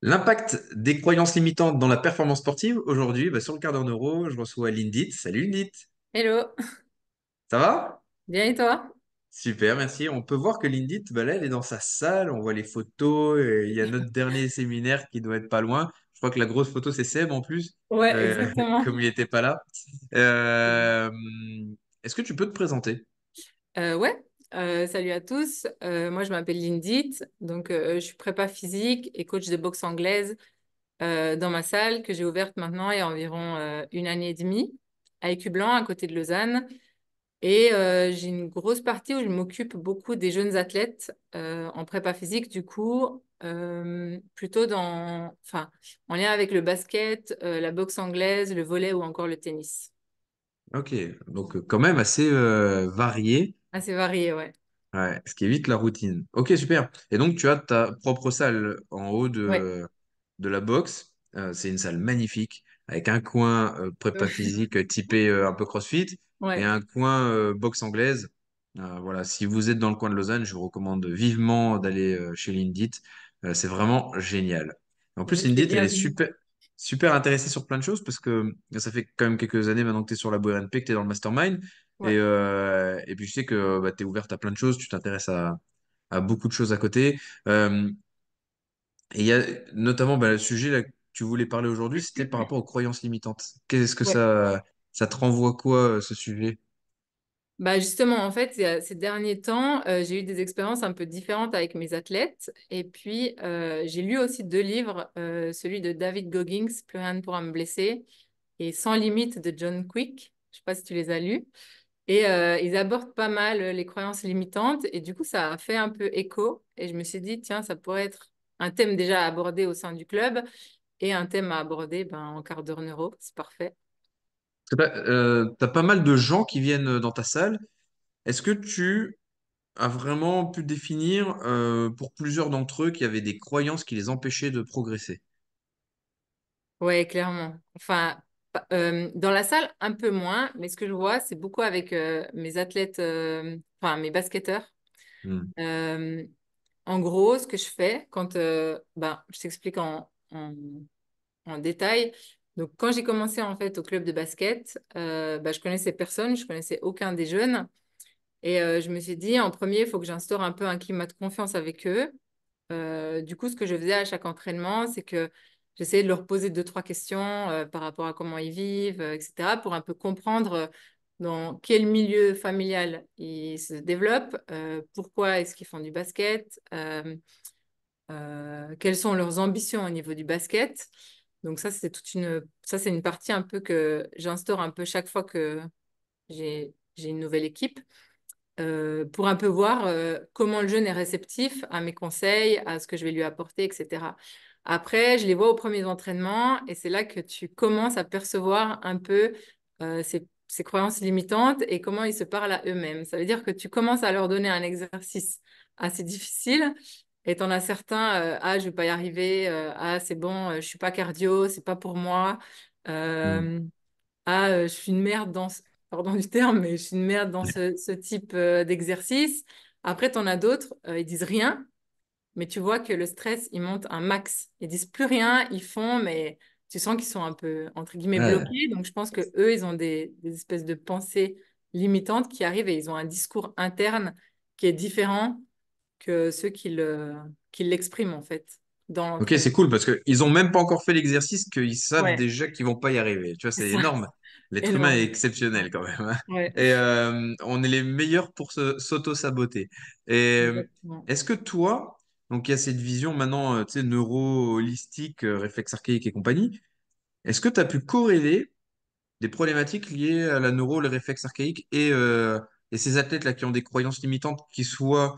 L'impact des croyances limitantes dans la performance sportive. Aujourd'hui, bah, sur le quart d'heure neuro, je reçois Lindit. Salut Lindit. Hello, Ça va? bien et toi? Super, merci. On peut voir que Lindit, bah, là, elle est dans sa salle. On voit les photos. et Il y a notre dernier séminaire qui doit être pas loin. Je crois que la grosse photo, c'est Seb en plus, Ouais, euh, exactement. comme il n'était pas là. Euh, est-ce que tu peux te présenter? Euh, ouais, euh, salut à tous. Euh, moi, je m'appelle Lindit, donc euh, je suis prépa physique et coach de boxe anglaise dans ma salle que j'ai ouverte maintenant il y a environ une année et demie à Écublens, à côté de Lausanne. Et j'ai une grosse partie où je m'occupe beaucoup des jeunes athlètes en prépa physique, du coup, plutôt dans, enfin, en lien avec le basket, la boxe anglaise, le volley ou encore le tennis. Ok, donc quand même assez euh, varié. Assez varié, ouais. Ouais, ce qui évite la routine. Ok, super. Et donc, tu as ta propre salle en haut Ouais. de, de la boxe. Euh, c'est une salle magnifique, avec un coin euh, prépa physique euh, typé euh, un peu CrossFit et Ouais, un coin euh, boxe anglaise. Euh, voilà, si vous êtes dans le coin de Lausanne, je vous recommande vivement d'aller euh, chez Lindit. Euh, c'est vraiment génial. En plus, les Lindit, elle est super, super intéressée sur plein de choses parce que ça fait quand même quelques années maintenant que tu es sur la BORNP, que tu es dans le mastermind. Et, euh, et puis je sais que bah, tu es ouverte à plein de choses, tu t'intéresses à, à beaucoup de choses à côté. Euh, et il y a notamment bah, le sujet là, que tu voulais parler aujourd'hui, c'était par rapport aux croyances limitantes. Qu'est-ce que Ouais. ça, ça te renvoie quoi, euh, ce sujet? Bah justement, en fait, ces derniers temps, euh, j'ai eu des expériences un peu différentes avec mes athlètes. Et puis, euh, j'ai lu aussi deux livres, euh, celui de David Goggins, Plus rien ne pourra me blesser, et Sans limite de John Quick. Je sais pas si tu les as lus. Et euh, ils abordent pas mal euh, les croyances limitantes. Et du coup, ça a fait un peu écho. Et je me suis dit, tiens, ça pourrait être un thème déjà à aborder au sein du club et un thème à aborder ben, en quart d'heure neuro. C'est parfait. Tu as pas mal de gens qui viennent dans ta salle. Est-ce que tu as vraiment pu définir euh, pour plusieurs d'entre eux qu'il y avait des croyances qui les empêchaient de progresser? Ouais, clairement. Enfin, euh, dans la salle, un peu moins, mais ce que je vois, c'est beaucoup avec euh, mes athlètes, euh, enfin mes basketteurs. Hmm. En gros, ce que je fais quand, ben, je t'explique en, en, en détail. Donc, quand j'ai commencé en fait au club de basket, ben, je connaissais personne, je connaissais aucun des jeunes. Et euh, je me suis dit, en premier, il faut que j'instaure un peu un climat de confiance avec eux. Euh, du coup, ce que je faisais à chaque entraînement, c'est que j'essayais de leur poser deux, trois questions euh, par rapport à comment ils vivent, euh, etc., pour un peu comprendre euh, dans quel milieu familial ils se développent, pourquoi est-ce qu'ils font du basket, quelles sont leurs ambitions au niveau du basket. Donc ça, c'est toute une, ça, c'est une partie un peu que j'instaure un peu chaque fois que j'ai, une nouvelle équipe pour un peu voir comment le jeune est réceptif à mes conseils, à ce que je vais lui apporter, etc. Après, je les vois aux premiers entraînements et c'est là que tu commences à percevoir un peu euh, ces, ces croyances limitantes et comment ils se parlent à eux-mêmes. Ça veut dire que tu commences à leur donner un exercice assez difficile et tu en as certains, euh, ah, je vais pas y arriver, euh, ah, c'est bon, je suis pas cardio, c'est pas pour moi. Euh, ah, je suis une merde dans ce... Pardon du terme, mais je suis une merde dans ce, ce type d'exercice. Après, tu en as d'autres, ils disent rien, mais tu vois que le stress, il monte un max. Ils disent plus rien, ils font, mais tu sens qu'ils sont un peu, entre guillemets, Ouais. bloqués. Donc, je pense que eux, ils ont des, des espèces de pensées limitantes qui arrivent et ils ont un discours interne qui est différent que ceux qui le, qui l'expriment, en fait, dans Ok, c'est cool parce qu'ils ont même pas encore fait l'exercice qu'ils savent Ouais, déjà qu'ils vont pas y arriver. Tu vois, c'est énorme. L'être humain est exceptionnel quand même. hein. Ouais, Et euh, on est les meilleurs pour s'auto-saboter. Et est-ce que toi, donc il y a cette vision maintenant, euh, tu sais, neuro-holistique, euh, réflexe archaïque et compagnie, est-ce que tu as pu corréler des problématiques liées à la neuro, le réflexe archaïque et, euh, et ces athlètes-là qui ont des croyances limitantes qui soient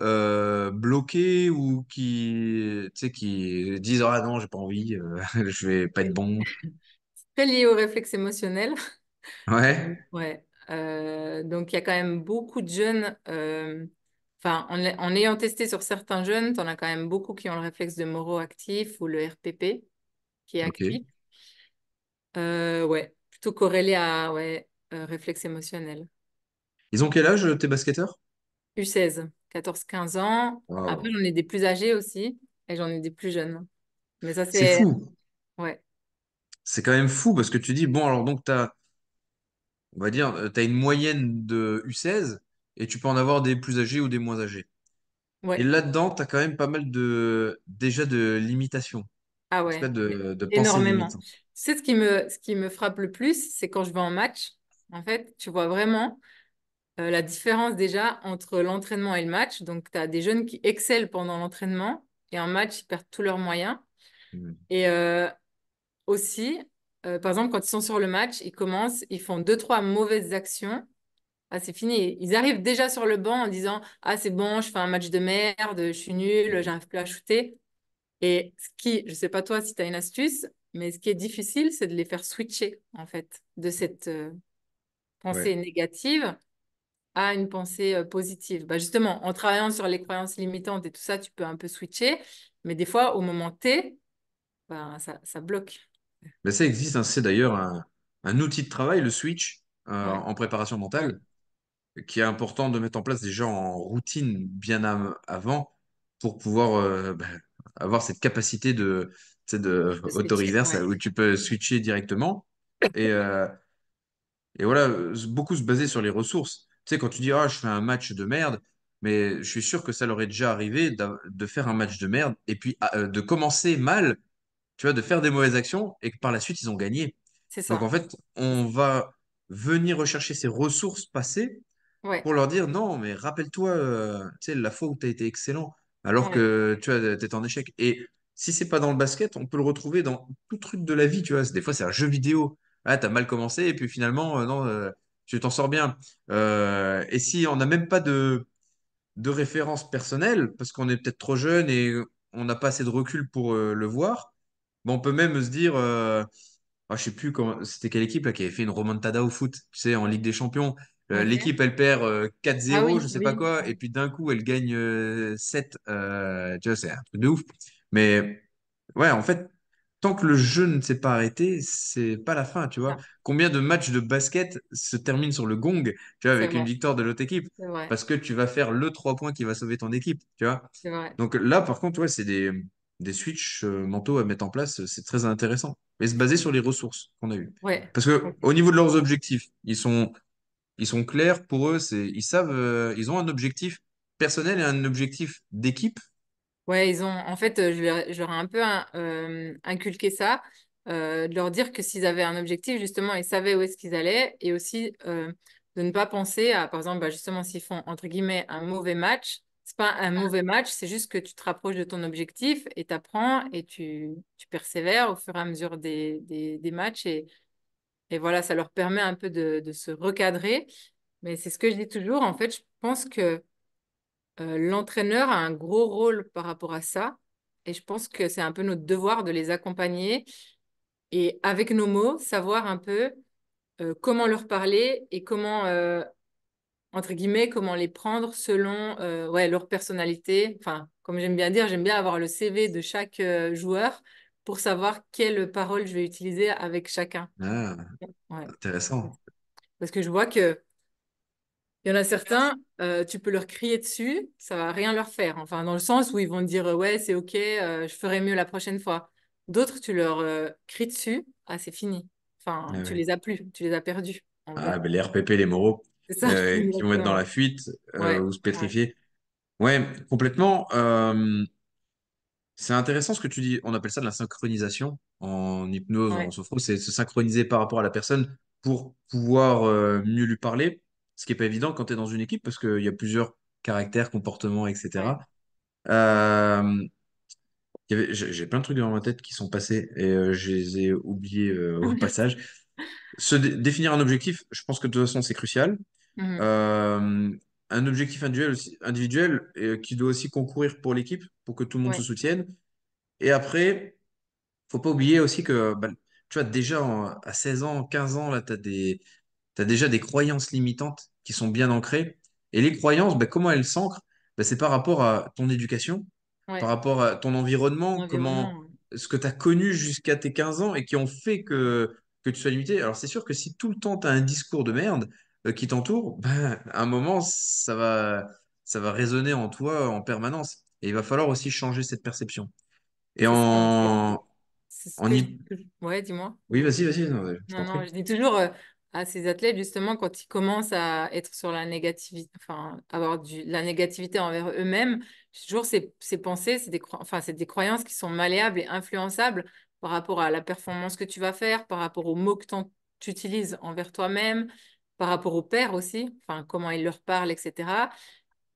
euh, bloqués ou qui, tu sais, qui disent Ah non, j'ai pas envie, euh, je vais pas être bon? Très lié au réflexe émotionnel. Ouais, Ouais. Donc, il y a quand même beaucoup de jeunes. Euh, Enfin, en, en ayant testé sur certains jeunes, tu en as quand même beaucoup qui ont le réflexe de Moro actif ou le RPP qui est actif. Euh, ouais, plutôt corrélé à ouais, euh, réflexe émotionnel. Ils ont quel âge, tes basketteurs? U16, 14-15 ans. Après, j'en ai des plus âgés aussi et j'en ai des plus jeunes. Mais ça, C'est c'est... fou. Ouais, C'est quand même fou parce que tu dis, bon, alors donc, tu as, on va dire, tu as une moyenne de U16 et tu peux en avoir des plus âgés ou des moins âgés. Et là-dedans, tu as quand même pas mal de, déjà de limitations, Ah ouais, de, de énormément. sais, ce qui me, ce qui me frappe le plus, c'est quand je vais en match. En fait, tu vois vraiment euh, la différence déjà entre l'entraînement et le match. Donc, tu as des jeunes qui excellent pendant l'entraînement et en match, ils perdent tous leurs moyens. Mm. Et euh, aussi, euh, par exemple, quand ils sont sur le match, ils commencent, ils font deux, trois mauvaises actions. Ah, c'est fini. Ils arrivent déjà sur le banc en disant, Ah, c'est bon, je fais un match de merde, je suis nul, j'arrive plus à shooter. Et ce qui, je sais pas toi si tu as une astuce, mais ce qui est difficile, c'est de les faire switcher, en fait, de cette euh, Ouais. pensée négative à une pensée euh, positive. Bah, justement, en travaillant sur les croyances limitantes et tout ça, tu peux un peu switcher, mais des fois, au moment T, bah, ça, ça bloque. Mais ça existe, hein, c'est d'ailleurs un, un outil de travail, le switch, euh, Ouais, en préparation mentale, qui est important de mettre en place déjà en routine bien avant pour pouvoir euh, bah, avoir cette capacité de, tu sais, de switcher, ouais. où tu peux switcher directement. Et, euh, et voilà, beaucoup se baser sur les ressources. Tu sais, quand tu dis, ah, je fais un match de merde, mais je suis sûr que ça leur est déjà arrivé d'a- de faire un match de merde et puis ah, euh, de commencer mal, tu vois, de faire des mauvaises actions et que par la suite, ils ont gagné. C'est Donc en fait, on va venir rechercher ces ressources passées Ouais, pour leur dire non, mais rappelle-toi, euh, tu sais, la fois où tu as été excellent, alors ouais, que tu vois, t'es en échec. Et si c'est pas dans le basket, on peut le retrouver dans tout truc de la vie, tu vois. Des fois, c'est un jeu vidéo. Ah, t'as mal commencé et puis finalement, euh, non, euh, tu t'en sors bien. Euh, et si on n'a même pas de, de référence personnelle, parce qu'on est peut-être trop jeune et on n'a pas assez de recul pour euh, le voir, bon, on peut même se dire. euh, ah, je sais plus comment, c'était quelle équipe là, qui avait fait une remontada au foot, tu sais, en Ligue des Champions. Euh, l'équipe, elle perd euh, Ah 4-0, je oui, sais pas oui, quoi, et oui. puis d'un coup, elle gagne euh, 7. euh, tu vois, c'est un truc de ouf. Mais ouais, en fait, tant que le jeu ne s'est pas arrêté, c'est pas la fin, tu vois. Ah, Combien de matchs de basket se terminent sur le gong, tu vois, avec une victoire de l'autre équipe? Parce que tu vas faire le 3 points qui va sauver ton équipe, tu vois. vrai. Donc là, par contre, ouais, c'est des, des switches mentaux à mettre en place, c'est très intéressant. Et se baser sur les ressources qu'on a eues. Ouais. Parce que au niveau de leurs objectifs, ils sont, ils sont clairs pour eux, c'est, ils savent, euh, ils ont un objectif personnel et un objectif d'équipe. Ouais, ils ont, en fait, euh, je leur, je leur ai un peu hein, euh, inculqué ça, euh, de leur dire que s'ils avaient un objectif, justement, ils savaient où est-ce qu'ils allaient, et aussi euh, de ne pas penser à, par exemple, bah, justement, s'ils font, entre guillemets, un mauvais match, c'est pas un mauvais match, c'est juste que tu te rapproches de ton objectif et tu apprends et tu, tu persévères au fur et à mesure des, des, des matchs, et, et voilà, ça leur permet un peu de, se recadrer. Mais c'est ce que je dis toujours, en fait, je pense que euh, l'entraîneur a un gros rôle par rapport à ça. Et je pense que c'est un peu notre devoir de les accompagner et avec nos mots, savoir un peu euh, comment leur parler et comment, euh, entre guillemets, comment les prendre selon ouais, leur personnalité. Enfin, comme j'aime bien dire, j'aime bien avoir le CV de chaque joueur pour savoir quelle parole je vais utiliser avec chacun. Ah, Ouais. intéressant. Parce que je vois que Il y en a certains, euh, tu peux leur crier dessus, ça va rien leur faire. Enfin, dans le sens où ils vont te dire euh, ouais, c'est ok, euh, je ferai mieux la prochaine fois. D'autres, tu leur euh, cries dessus, ah, c'est fini. Ah, Enfin, tu ouais. les as plus, tu les as perdus, Ah, ben, les RPP, les moraux, ça, qui vont être dans la fuite Ouais, ou se pétrifier. Ouais, complètement. Euh, c'est intéressant ce que tu dis. On appelle ça de la synchronisation en hypnose, en sophro. C'est se synchroniser par rapport à la personne pour pouvoir euh, mieux lui parler. Ce qui n'est pas évident quand tu es dans une équipe parce qu'il y a plusieurs caractères, comportements, etc. Euh, j'ai plein de trucs dans ma tête qui sont passés et euh, je les ai oubliés euh, au passage. Se dé- définir un objectif, je pense que de toute façon, c'est crucial. Euh, un objectif individuel, euh, qui doit aussi concourir pour l'équipe, pour que tout le monde se soutienne. Et après, faut pas oublier aussi que, bah, tu vois, déjà en- à 16 ans, 15 ans, là, tu as des, t'as déjà des croyances limitantes qui sont bien ancrées. Et les croyances, bah, comment elles s'ancrent? Bah, c'est par rapport à ton éducation, par rapport à ton environnement, comment, ce que tu as connu jusqu'à tes 15 ans et qui ont fait que, que tu sois limité. Alors, c'est sûr que si tout le temps tu as un discours de merde qui t'entoure, ben, à un moment, ça va, ça va résonner en toi en permanence. Et il va falloir aussi changer cette perception. Et en en, y- Ouais, dis-moi. Oui, vas-y, vas-y, non, je Non, je dis toujours euh, à ces athlètes, justement, quand ils commencent à être sur la négativité, enfin, avoir du, la négativité envers eux-mêmes, toujours ces, ces pensées, c'est des, enfin, des croyances qui sont malléables et influençables par rapport à la performance que tu vas faire, par rapport aux mots que tu utilises envers toi-même, par rapport au père aussi, enfin, comment il leur parle, etc.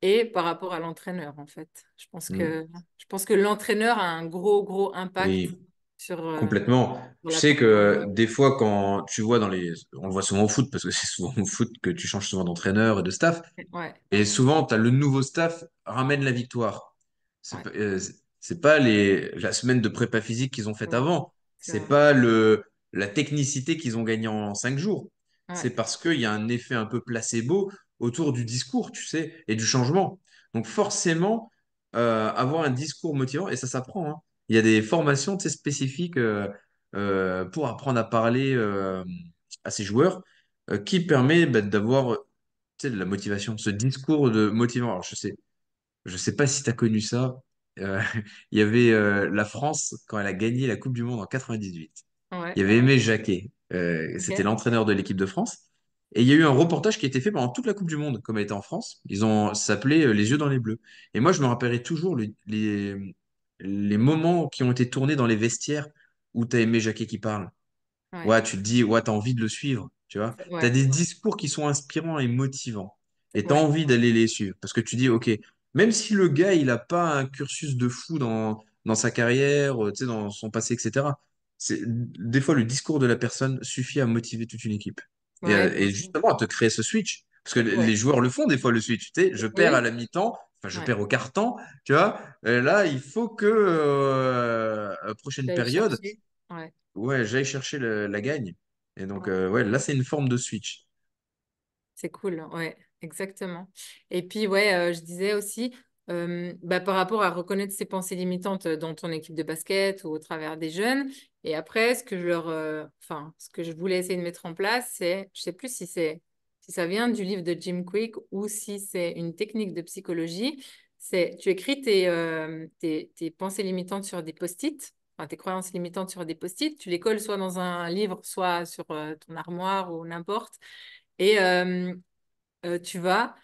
Et par rapport à l'entraîneur, en fait. Je pense Mm. que, je pense que l'entraîneur a un gros, gros impact Oui, sur, euh, complètement. Je sais que des fois, quand tu vois dans les... On le voit souvent au foot, parce que c'est souvent au foot que tu changes souvent d'entraîneur et de staff. Ouais, Et souvent, tu as le nouveau staff ramène la victoire. C'est ouais, pas, euh, pas les, la semaine de prépa physique qu'ils ont faite ouais, avant. c'est pas le, la technicité qu'ils ont gagnée en cinq jours. C'est parce qu'il y a un effet un peu placebo autour du discours, tu sais, et du changement. Donc forcément, euh, avoir un discours motivant, et ça s'apprend, hein. Il y a des formations, tu sais, spécifiques euh, euh, pour apprendre à parler à ces joueurs qui permet bah, d'avoir tu sais, de la motivation, ce discours de motivant. Alors, je sais, je sais pas si tu as connu ça. Il y avait la France quand elle a gagné la Coupe du Monde en 98. Ouais, Il y avait Aimé Jacquet, euh, c'était l'entraîneur de l'équipe de France. Et il y a eu un reportage qui a été fait pendant toute la Coupe du Monde, comme elle était en France. Ils ont, ça s'appelait euh, Les yeux dans les bleus. Et moi, je me rappellerai toujours le- les, les moments qui ont été tournés dans les vestiaires où tu as Aimé Jacquet qui parle. ouais, Ouais, tu te dis, ouais, t'as envie de le suivre, tu vois. ouais, des discours qui sont inspirants et motivants. Et t'as ouais, envie d'aller les suivre. Parce que tu dis, OK, même si le gars, il a pas un cursus de fou dans, dans sa carrière, euh, tu dans son passé, etc. C'est, des fois, le discours de la personne suffit à motiver toute une équipe. Et, à- sûr. justement, à te créer ce switch. Parce que les joueurs le font des fois, le switch. Tu sais, je oui, perds à la mi-temps, enfin, je ouais. perds au quart-temps, tu vois. Et là, il faut que, euh, prochaine période. Ouais. J'allais chercher le- la gagne. Et donc, ouais. euh, ouais, là, c'est une forme de switch. C'est cool, ouais, exactement. Et puis, ouais, euh, je disais aussi, bah, par rapport à reconnaître ses pensées limitantes dans ton équipe de basket ou au travers des jeunes. Et après, ce que je leur, ce que je voulais essayer de mettre en place, c'est, je sais plus si si ça vient du livre de Jim Quick ou si c'est une technique de psychologie. C'est, tu écris tes, tes, tes pensées limitantes sur des post-it, tes croyances limitantes sur des post-it. Tu les colles soit dans un livre, soit sur ton armoire ou n'importe. Et tu vas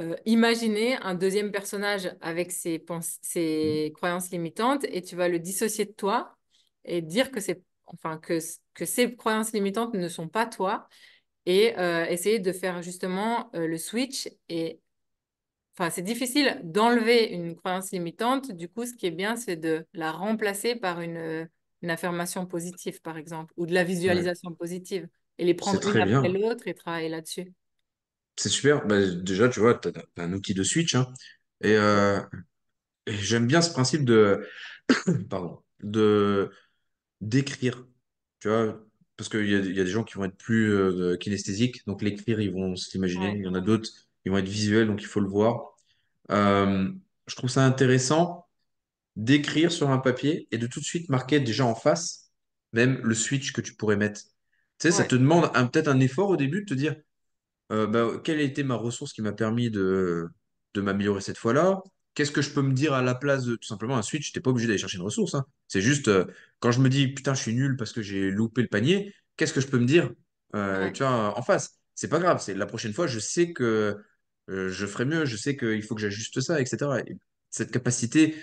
euh, imaginer un deuxième personnage avec ses, ses croyances limitantes et tu vas le dissocier de toi et dire que c'est enfin que, que ces croyances limitantes ne sont pas toi et euh, essayer de faire justement euh, le switch et enfin c'est difficile d'enlever une croyance limitante. Du coup ce qui est bien c'est de la remplacer par une, une affirmation positive par exemple ou de la Ouais, visualisation positive et les prendre une après l'autre et travailler là-dessus. C'est super. Bah, déjà, tu vois, tu as, un outil de switch. hein. Et, euh, et j'aime bien ce principe de, pardon, de d'écrire. Tu vois, parce qu'il y a, il y a des gens qui vont être plus euh, kinesthésiques. Donc, l'écrire, ils vont se l'imaginer. Ouais, Il y en a d'autres, ils vont être visuels, donc il faut le voir. Euh, je trouve ça intéressant d'écrire sur un papier et de tout de suite marquer déjà en face, même le switch que tu pourrais mettre. Tu sais, ça ouais, te demande un- peut-être un effort au début de te dire euh, bah, quelle a été ma ressource qui m'a permis de, de m'améliorer cette fois-là? Qu'est-ce que je peux me dire à la place de tout simplement un switch? T'es pas obligé d'aller chercher une ressource, hein. C'est juste euh, quand je me dis putain, je suis nul parce que j'ai loupé le panier, qu'est-ce que je peux me dire? Euh, ouais, tu vois, en face? C'est pas grave, c'est la prochaine fois, je sais que je ferai mieux, je sais qu'il faut que j'ajuste ça, etc. Et cette capacité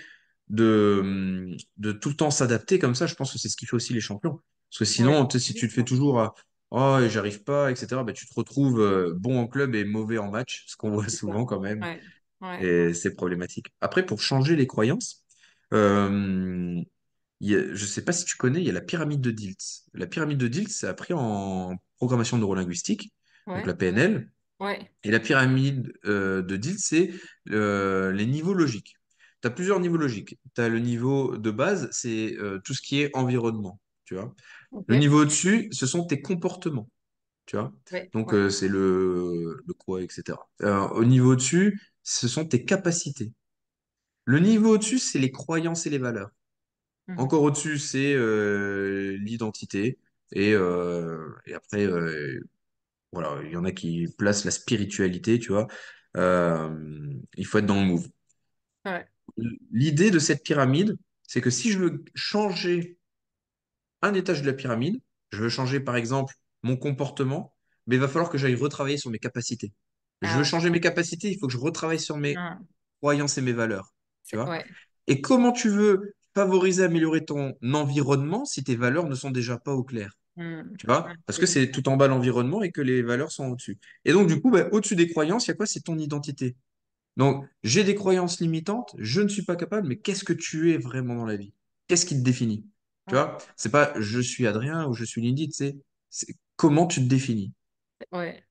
de, de tout le temps s'adapter comme ça, je pense que c'est ce qui fait aussi les champions. Parce que sinon, si tu te fais toujours à Oh, j'arrive pas, etc., ben, tu te retrouves euh, bon en club et mauvais en match, ce qu'on voit souvent quand même, Ouais, ouais, et c'est problématique. Après, pour changer les croyances, euh, y a- je sais pas si tu connais, il y a la pyramide de Dilts. La pyramide de Dilts, c'est appris en programmation neurolinguistique, donc la PNL. Et la pyramide euh, de Dill, c'est euh, les niveaux logiques. Tu as plusieurs niveaux logiques. Tu as le niveau de base, c'est tout ce qui est environnement, tu vois. Le niveau au-dessus, ce sont tes comportements, tu vois. ouais, Donc, ouais, euh, c'est le, le quoi, etc. Au niveau au-dessus, ce sont tes capacités. Le niveau au-dessus, c'est les croyances et les valeurs. mhm, Encore au-dessus, c'est euh, l'identité. Et, euh, et après, voilà, il y en a qui placent la spiritualité, tu vois. Il faut être dans le move. ouais, L'idée de cette pyramide, c'est que si je veux changer un étage de la pyramide, je veux changer par exemple mon comportement, mais il va falloir que j'aille retravailler sur mes capacités. Je Ah veux changer mes capacités, il faut que je retravaille sur mes Ah, croyances et mes valeurs. Tu c'est- vois? ouais. Et comment tu veux favoriser, améliorer ton environnement si tes valeurs ne sont déjà pas au clair? Hmm. Tu vois? Parce que c'est tout en bas l'environnement et que les valeurs sont au-dessus. Et donc, du coup, bah, au-dessus des croyances, il y a quoi? C'est ton identité. Donc, j'ai des croyances limitantes, je ne suis pas capable, mais qu'est-ce que tu es vraiment dans la vie? Qu'est-ce qui te définit? Tu Ouais. vois? C'est pas je suis Adrien ou je suis Lindy, c'est c'est comment tu te définis. Ouais.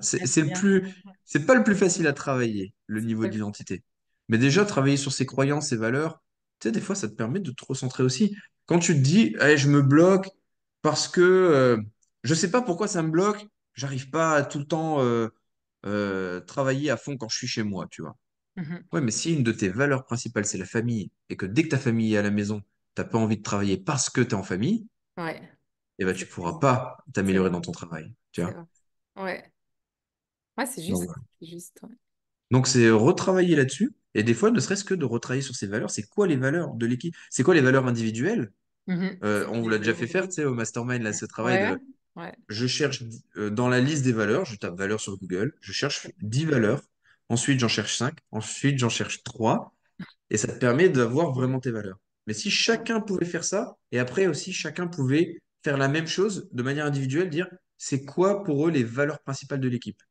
C'est le plus, c'est pas le plus facile à travailler, le niveau d'identité. Mais déjà, travailler sur ses croyances, ses valeurs, tu sais, des fois, ça te permet de te recentrer aussi. Quand tu te dis, Eh, je me bloque parce que euh, je sais pas pourquoi ça me bloque, j'arrive pas à tout le temps euh, euh, travailler à fond quand je suis chez moi, tu vois. Mhm. Ouais, mais si une de tes valeurs principales, c'est la famille, et que dès que ta famille est à la maison, pas envie de travailler parce que tu es en famille, Ouais. eh ben, tu C'est pourras pas t'améliorer dans ton travail, tu vois. Ouais. Ouais, c'est juste. ouais. Donc, c'est retravailler là-dessus, et des fois, ne serait-ce que de retravailler sur ces valeurs, c'est quoi les valeurs de l'équipe? C'est quoi les valeurs individuelles? Mhm. Euh, on vous l'a déjà fait faire, tu sais, au mastermind, là, ce travail de, Ouais. je cherche euh, dans la liste des valeurs, je tape valeurs sur Google, je cherche 10 valeurs, ensuite j'en cherche 5, ensuite j'en cherche 3. Et ça te permet d'avoir vraiment tes valeurs. Mais si chacun pouvait faire ça, et après aussi chacun pouvait faire la même chose de manière individuelle, dire c'est quoi pour eux les valeurs principales de l'équipe?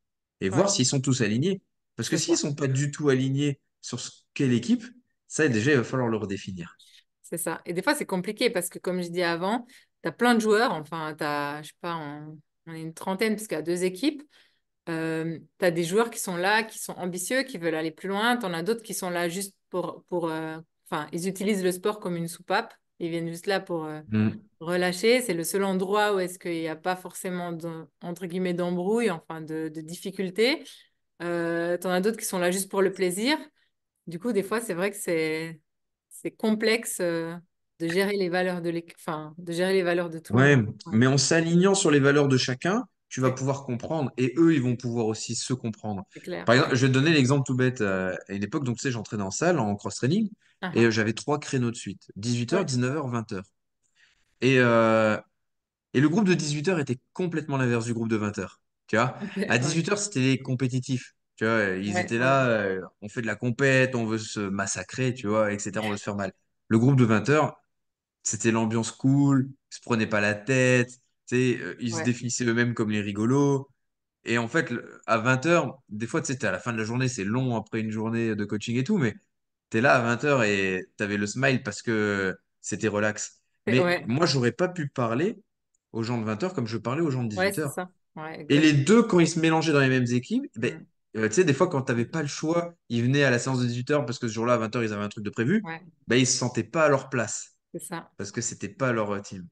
Et voir s'ils sont tous alignés. Parce que s'ils ça. sont pas du tout alignés sur ce qu'est l'équipe, ça déjà, il va falloir le redéfinir. C'est ça. Et des fois, c'est compliqué parce que, comme je dis avant, tu as plein de joueurs. Enfin, tu as, je sais pas, on, on est une trentaine parce qu'il y a deux équipes. Euh, tu as des joueurs qui sont là, qui sont ambitieux, qui veulent aller plus loin. Tu en as d'autres qui sont là juste pour... pour euh, Enfin, ils utilisent le sport comme une soupape. Ils viennent juste là pour euh, Mm. relâcher. C'est le seul endroit où est-ce qu'il n'y a pas forcément, de- entre guillemets, d'embrouille, enfin, de, de difficultés. Euh, tu en as d'autres qui sont là juste pour le plaisir. Du coup, des fois, c'est vrai que c'est c'est complexe euh, de gérer les valeurs de l'équipe, enfin, de gérer les valeurs de tout le Ouais, monde. Ouais, mais en s'alignant sur les valeurs de chacun, tu vas pouvoir comprendre et eux, ils vont pouvoir aussi se comprendre. clair. Par exemple, je vais te donner l'exemple tout bête. euh, À une époque, donc, tu sais, j'entraînais en salle, en cross-training, Ah, et ah. euh, j'avais trois créneaux de suite, 18h, Ouais. 19h, 20h. Et, euh, et le groupe de 18h était complètement l'inverse du groupe de 20h. Tu vois, à ouais. 18h, c'était les compétitifs. Tu vois, ils Ouais, étaient ouais, là, euh, on fait de la compète, on veut se massacrer, tu vois, etc., on veut se faire mal. Le groupe de 20h, c'était l'ambiance cool, ils se prenaient pas la tête, sais, euh, ils se définissaient eux-mêmes comme les rigolos. Et en fait, à 20h, des fois, tu sais, à la fin de la journée, c'est long après une journée de coaching et tout, mais tu es là à 20h et tu avais le smile parce que c'était relax. Mais ouais, moi, j'aurais pas pu parler aux gens de 20h comme je parlais aux gens de ouais, c'est 18h. ça. Ouais, Et les deux, quand ils se mélangeaient dans les mêmes équipes, ben, Mm. euh, tu sais, des fois, quand tu n'avais pas le choix, ils venaient à la séance de 18h parce que ce jour-là, à 20h, ils avaient un truc de prévu, Ouais, ben, ils se sentaient pas à leur place c'est ça. parce que c'était pas leur euh, team.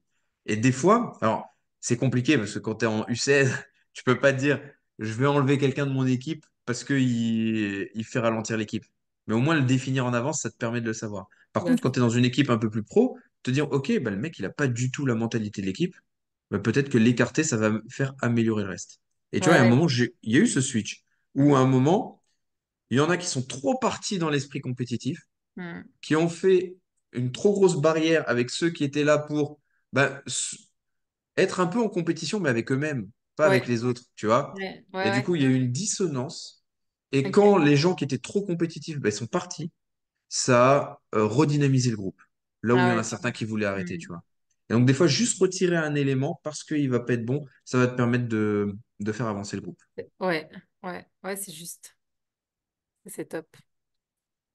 Et des fois, alors c'est compliqué parce que quand tu es en U16, tu peux pas te dire je vais enlever quelqu'un de mon équipe parce qu'il il fait ralentir l'équipe. Mais au moins le définir en avance, ça te permet de le savoir. Par contre, quand tu es dans une équipe un peu plus pro, te dire ok, bah, le mec il a pas du tout la mentalité de l'équipe, bah, peut-être que l'écarter, ça va faire améliorer le reste. Et tu vois, à un Ouais. moment, j'ai- il y a eu ce switch où à un moment, il y en a qui sont trop partis dans l'esprit compétitif Mm. qui ont fait une trop grosse barrière avec ceux qui étaient là pour bah, être un peu en compétition, mais avec eux-mêmes, pas avec les autres, tu vois. ouais, Et du coup, il y a eu une dissonance. Et quand les gens qui étaient trop compétitifs ils sont partis, ça a euh, redynamisé le groupe. Là où il y Ah en a certains qui voulaient arrêter, tu Mm. vois. Et donc, des fois, juste retirer un élément parce qu'il va pas être bon, ça va te permettre de, de faire avancer le groupe. Ouais, ouais, ouais, c'est juste. C'est top.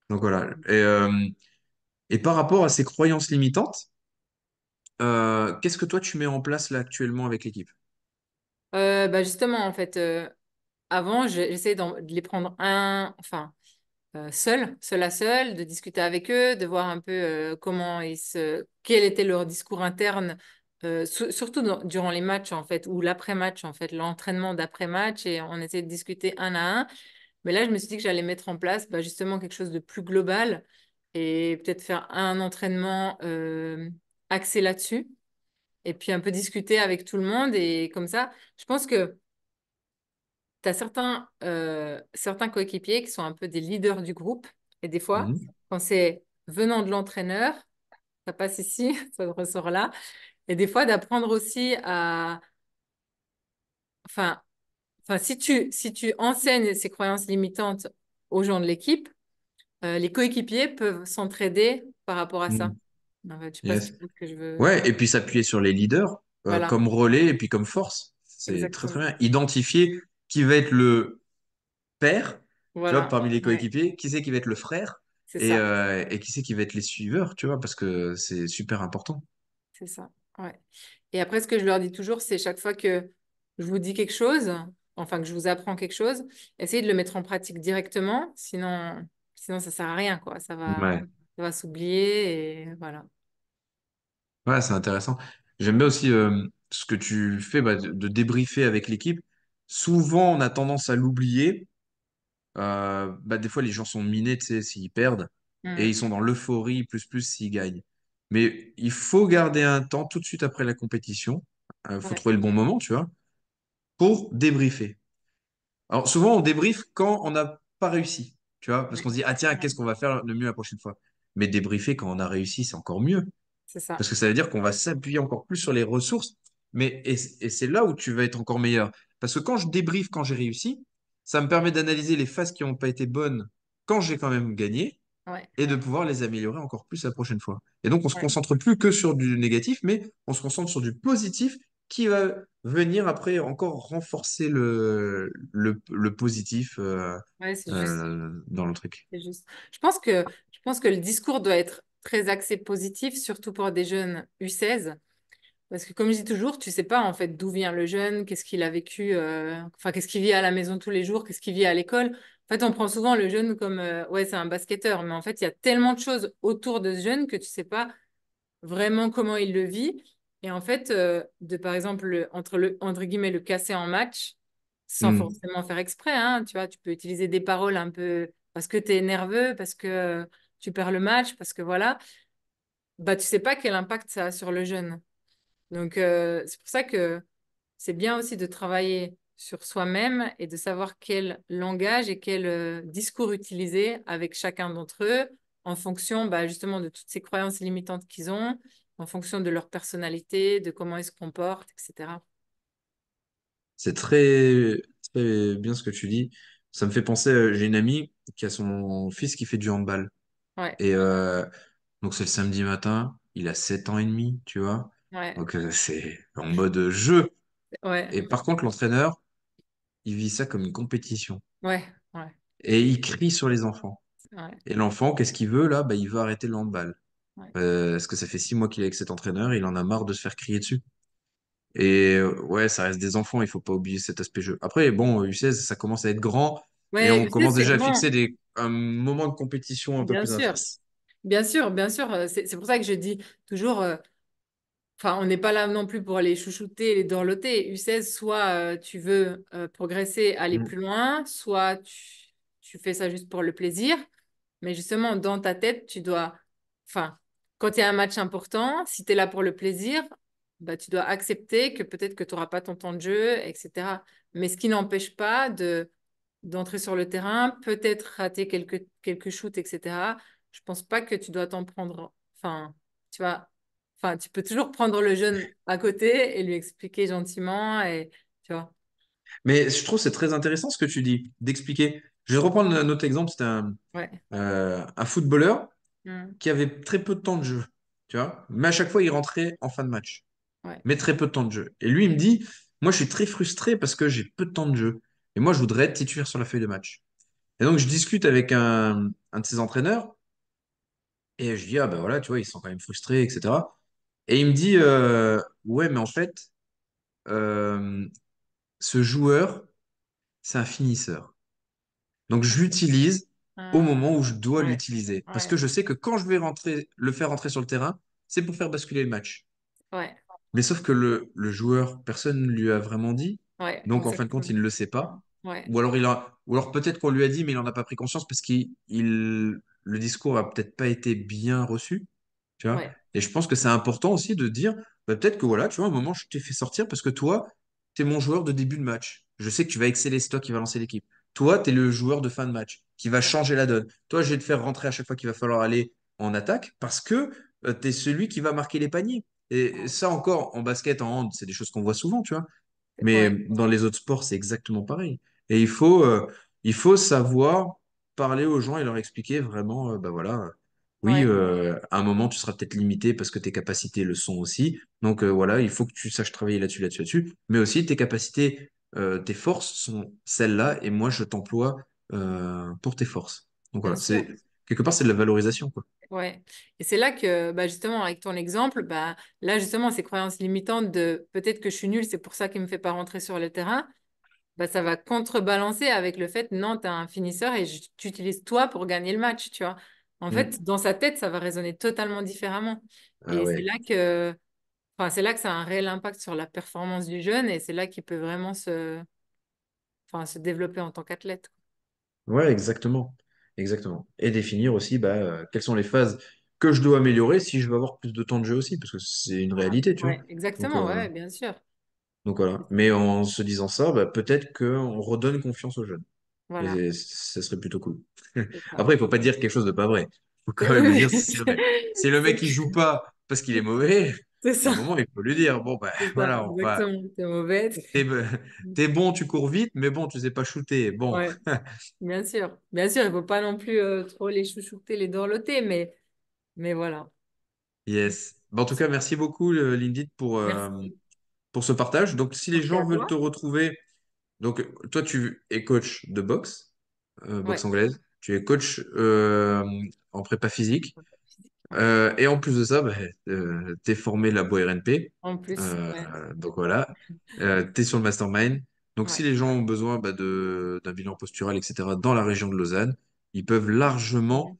Donc voilà. Et, euh, et par rapport à ces croyances limitantes, euh, qu'est-ce que toi tu mets en place là actuellement avec l'équipe? Euh, bah justement, en fait, euh, avant, je- j'essayais de les prendre un, enfin, seul, seul à seul, de discuter avec eux, de voir un peu comment ils se, quel était leur discours interne, su- surtout durant les matchs en fait, ou l'après-match en fait, l'entraînement d'après-match, et on essayait de discuter un à un. Mais là, je me suis dit que j'allais mettre en place bah, justement quelque chose de plus global et peut-être faire un entraînement axé là-dessus, et puis un peu discuter avec tout le monde, et comme ça, je pense que tu as certains, euh, certains coéquipiers qui sont un peu des leaders du groupe. Et des fois, Mhm. quand c'est venant de l'entraîneur, ça passe ici, ça ressort là. Et des fois, d'apprendre aussi à... Enfin, enfin si, tu, si tu enseignes ces croyances limitantes aux gens de l'équipe, euh, les coéquipiers peuvent s'entraider par rapport à ça. En fait, je pas que je veux. Ouais, et puis s'appuyer sur les leaders euh, comme relais et puis comme force. C'est très très bien. Identifier qui va être le père, tu vois, parmi les ouais, coéquipiers, qui c'est qui va être le frère et, euh, et qui c'est qui va être les suiveurs, tu vois, parce que c'est super important. C'est ça, ouais. Et après, ce que je leur dis toujours, c'est chaque fois que je vous dis quelque chose, enfin que je vous apprends quelque chose, essayez de le mettre en pratique directement, sinon, sinon ça sert à rien, quoi. Ça va, Ouais, va s'oublier et voilà. ouais, c'est intéressant. J'aime bien aussi euh, ce que tu fais bah, de, de débriefer avec l'équipe. Souvent, on a tendance à l'oublier. Euh, bah, des fois, les gens sont minés, tu sais, s'ils perdent, et Mm. ils sont dans l'euphorie plus plus s'ils gagnent. Mais il faut garder un temps tout de suite après la compétition. Il faut Ouais, trouver le bon moment, tu vois, pour débriefer. Alors souvent, on débriefe quand on n'a pas réussi, tu vois, parce qu'on se dit, ah tiens, qu'est-ce qu'on va faire de mieux la prochaine fois? Mais débriefer quand on a réussi, c'est encore mieux, C'est ça. parce que ça veut dire qu'on va s'appuyer encore plus sur les ressources. Mais et, et c'est là où tu vas être encore meilleur. Parce que quand je débriefe quand j'ai réussi, ça me permet d'analyser les phases qui n'ont pas été bonnes quand j'ai quand même gagné Ouais, et de pouvoir les améliorer encore plus la prochaine fois. Et donc, on se ouais. concentre plus que sur du négatif, mais on se concentre sur du positif qui va venir après encore renforcer le, le, le positif euh, Ouais, euh, dans le truc. C'est juste. Je pense que, je pense que le discours doit être très axé positif, surtout pour des jeunes U16. Parce que comme je dis toujours, tu sais pas en fait d'où vient le jeune, qu'est-ce qu'il a vécu, euh, enfin qu'est-ce qu'il vit à la maison tous les jours, qu'est-ce qu'il vit à l'école. En fait, on prend souvent le jeune comme euh, ouais, c'est un basketteur, mais en fait, il y a tellement de choses autour de ce jeune que tu sais pas vraiment comment il le vit. Et en fait, euh, de par exemple le- entre le entre guillemets le casser en match, sans Hmm. forcément faire exprès, hein, tu vois, tu peux utiliser des paroles un peu parce que tu es nerveux, parce que tu perds le match, parce que voilà, bah tu sais pas quel impact ça a sur le jeune. Donc, euh, c'est pour ça que c'est bien aussi de travailler sur soi-même et de savoir quel langage et quel euh, discours utiliser avec chacun d'entre eux en fonction bah, justement de toutes ces croyances limitantes qu'ils ont, en fonction de leur personnalité, de comment ils se comportent, etc. C'est très, très bien ce que tu dis. Ça me fait penser, euh, j'ai une amie qui a son fils qui fait du handball. Ouais, Et euh, donc, c'est le samedi matin, il a 7 ans et demi, tu vois. ouais, Donc, euh, c'est en mode jeu. ouais, Et par contre, l'entraîneur, il vit ça comme une compétition. ouais, ouais, Et il crie sur les enfants. ouais, Et l'enfant, qu'est-ce qu'il veut là? Bah, il veut arrêter le handball. Ouais. Euh, parce que ça fait six mois qu'il est avec cet entraîneur, il en a marre de se faire crier dessus. Et euh, ouais, ça reste des enfants, il faut pas oublier cet aspect jeu. Après, bon, U16, ça commence à être grand et on commence déjà à fixer des, un moment de compétition un peu bien plus sûr. intense. Bien sûr, bien sûr. euh, C'est c'est pour ça que je dis toujours, euh, Enfin, on n'est pas là non plus pour les chouchouter, les dorloter. U16, soit euh, tu veux progresser, aller Mm. plus loin, soit tu, tu fais ça juste pour le plaisir. Mais justement, dans ta tête, tu dois, enfin, quand il y a un match important, si tu es là pour le plaisir, bah, tu dois accepter que peut-être que tu n'auras pas ton temps de jeu, etc. Mais ce qui n'empêche pas de d'entrer sur le terrain, peut-être rater quelques, quelques shoots, etc. Je pense pas que tu dois t'en prendre, enfin, tu vois, enfin, tu peux toujours prendre le jeune à côté et lui expliquer gentiment et, tu vois, Mais je trouve que c'est très intéressant ce que tu dis, d'expliquer. Je vais reprendre un autre exemple, c'était un, ouais, euh, un footballeur Mm. qui avait très peu de temps de jeu, tu vois. Mais à chaque fois, il rentrait en fin de match. ouais, mais très peu de temps de jeu. Et lui, il me dit, moi, je suis très frustré parce que j'ai peu de temps de jeu. Et moi, je voudrais être titulaire sur la feuille de match. Et donc, je discute avec un, un de ses entraîneurs et je dis, ah ben voilà, tu vois, ils sont quand même frustrés, etc. Et il me dit, euh, ouais, mais en fait, euh, ce joueur, c'est un finisseur. Donc, je l'utilise au Mm. moment où je dois ouais, l'utiliser. Parce que je sais que quand je vais rentrer, le faire rentrer sur le terrain, c'est pour faire basculer le match. ouais, Mais sauf que le, le joueur, personne ne lui a vraiment dit. ouais, Donc, en fin de compte, il ne le sait pas. Ouais, Ou alors, il a, ou alors peut-être qu'on lui a dit, mais il n'en a pas pris conscience parce qu'il, il, le discours a peut-être pas été bien reçu. Tu vois? ouais, Et je pense que c'est important aussi de dire, bah, peut-être que voilà, tu vois, à un moment, je t'ai fait sortir parce que toi, tu es mon joueur de début de match. Je sais que tu vas exceller, c'est toi qui vas lancer l'équipe. Toi, tu es le joueur de fin de match qui va changer la donne. Toi, je vais te faire rentrer à chaque fois qu'il va falloir aller en attaque parce que tu es celui qui va marquer les paniers. Et ça encore, en basket, en hand, c'est des choses qu'on voit souvent, tu vois. Mais Ouais. dans les autres sports, c'est exactement pareil. Et il faut, euh, il faut savoir parler aux gens et leur expliquer vraiment, euh, bah voilà, euh, oui, Ouais. euh, à un moment, tu seras peut-être limité parce que tes capacités le sont aussi. Donc euh, voilà, il faut que tu saches travailler là-dessus, là-dessus, là-dessus. Mais aussi, tes capacités, euh, tes forces sont celles-là et moi, je t'emploie euh, pour tes forces. Donc voilà, c'est quelque part, c'est de la valorisation, quoi. Ouais. Et c'est là que, bah, justement, avec ton exemple, bah, là, justement, ces croyances limitantes de peut-être que je suis nulle, c'est pour ça qu'il ne me fait pas rentrer sur le terrain, bah, ça va contrebalancer avec le fait, non, tu es un finisseur et tu utilises toi pour gagner le match, tu vois. En fait, Mm. dans sa tête, ça va résonner totalement différemment. Ah Et c'est là que, enfin, c'est là que ça a un réel impact sur la performance du jeune et c'est là qu'il peut vraiment se, enfin, se développer en tant qu'athlète. Ouais, exactement. Exactement. Et définir aussi bah, euh, quelles sont les phases que je dois améliorer si je veux avoir plus de temps de jeu aussi, parce que c'est une Voilà. réalité, tu vois. Ouais, Donc, exactement, euh, ouais, bien sûr. donc voilà. Mais en se disant ça, bah, peut-être qu'on redonne confiance aux jeunes. Voilà, Et ce serait plutôt cool. c'est ça. Après, il faut pas dire quelque chose de pas vrai. Il faut quand même le Oui, dire si c'est vrai. Si le mec c'est il joue pas parce qu'il est mauvais, c'est à un ça, moment, il faut lui dire, bon, ça, voilà, on va. T'es mauvais. T'es, bon, tu cours vite, mais bon, tu sais pas shooter. Bon, Ouais, bien sûr. Bien sûr, il faut pas non plus euh, trop les chouchouter, les dorloter, mais, mais voilà. yes. Bah, en tout cas, merci beaucoup, Lindy, pour, euh, pour ce partage. Donc, si les Merci gens veulent te retrouver, donc toi, tu es coach de boxe, euh, boxe Ouais. anglaise. Tu es coach en prépa physique. Euh, et en plus de ça, bah, euh, tu es formé Labo RNP. En plus, Euh, ouais. donc voilà, euh, tu es sur le mastermind. Donc Ouais. si les gens ont besoin bah, d'un bilan postural, etc., dans la région de Lausanne, ils peuvent largement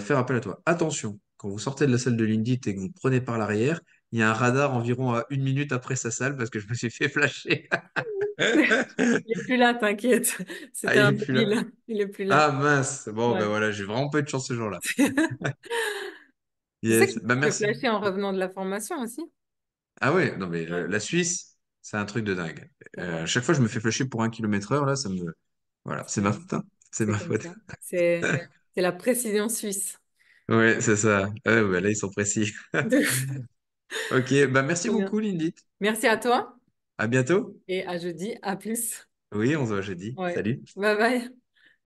faire appel à toi. Attention, quand vous sortez de la salle de l'Indit et que vous prenez par l'arrière, il y a un radar environ à une minute après sa salle parce que je me suis fait flasher. Il est plus là, t'inquiète. Ah, C'était il un est plus là. débile. Il est plus là. Ah mince. Bon, ben voilà, j'ai vraiment pas eu de chance ce jour-là. Yes. Bah me fait merci. flasher en revenant de la formation aussi. Ah ouais, non mais euh, la Suisse, c'est un truc de dingue. Euh, chaque fois, je me fais flasher pour un kilomètre heure, là, ça me... Voilà, c'est ma faute, hein. C'est ma faute. C'est la précision suisse. Ouais, c'est ça. Ouais, là, ils sont précis. Ok, bah merci beaucoup, Lindit. Merci à toi À bientôt. et à jeudi. À plus. Oui, on se voit jeudi. Ouais. Salut. Bye bye.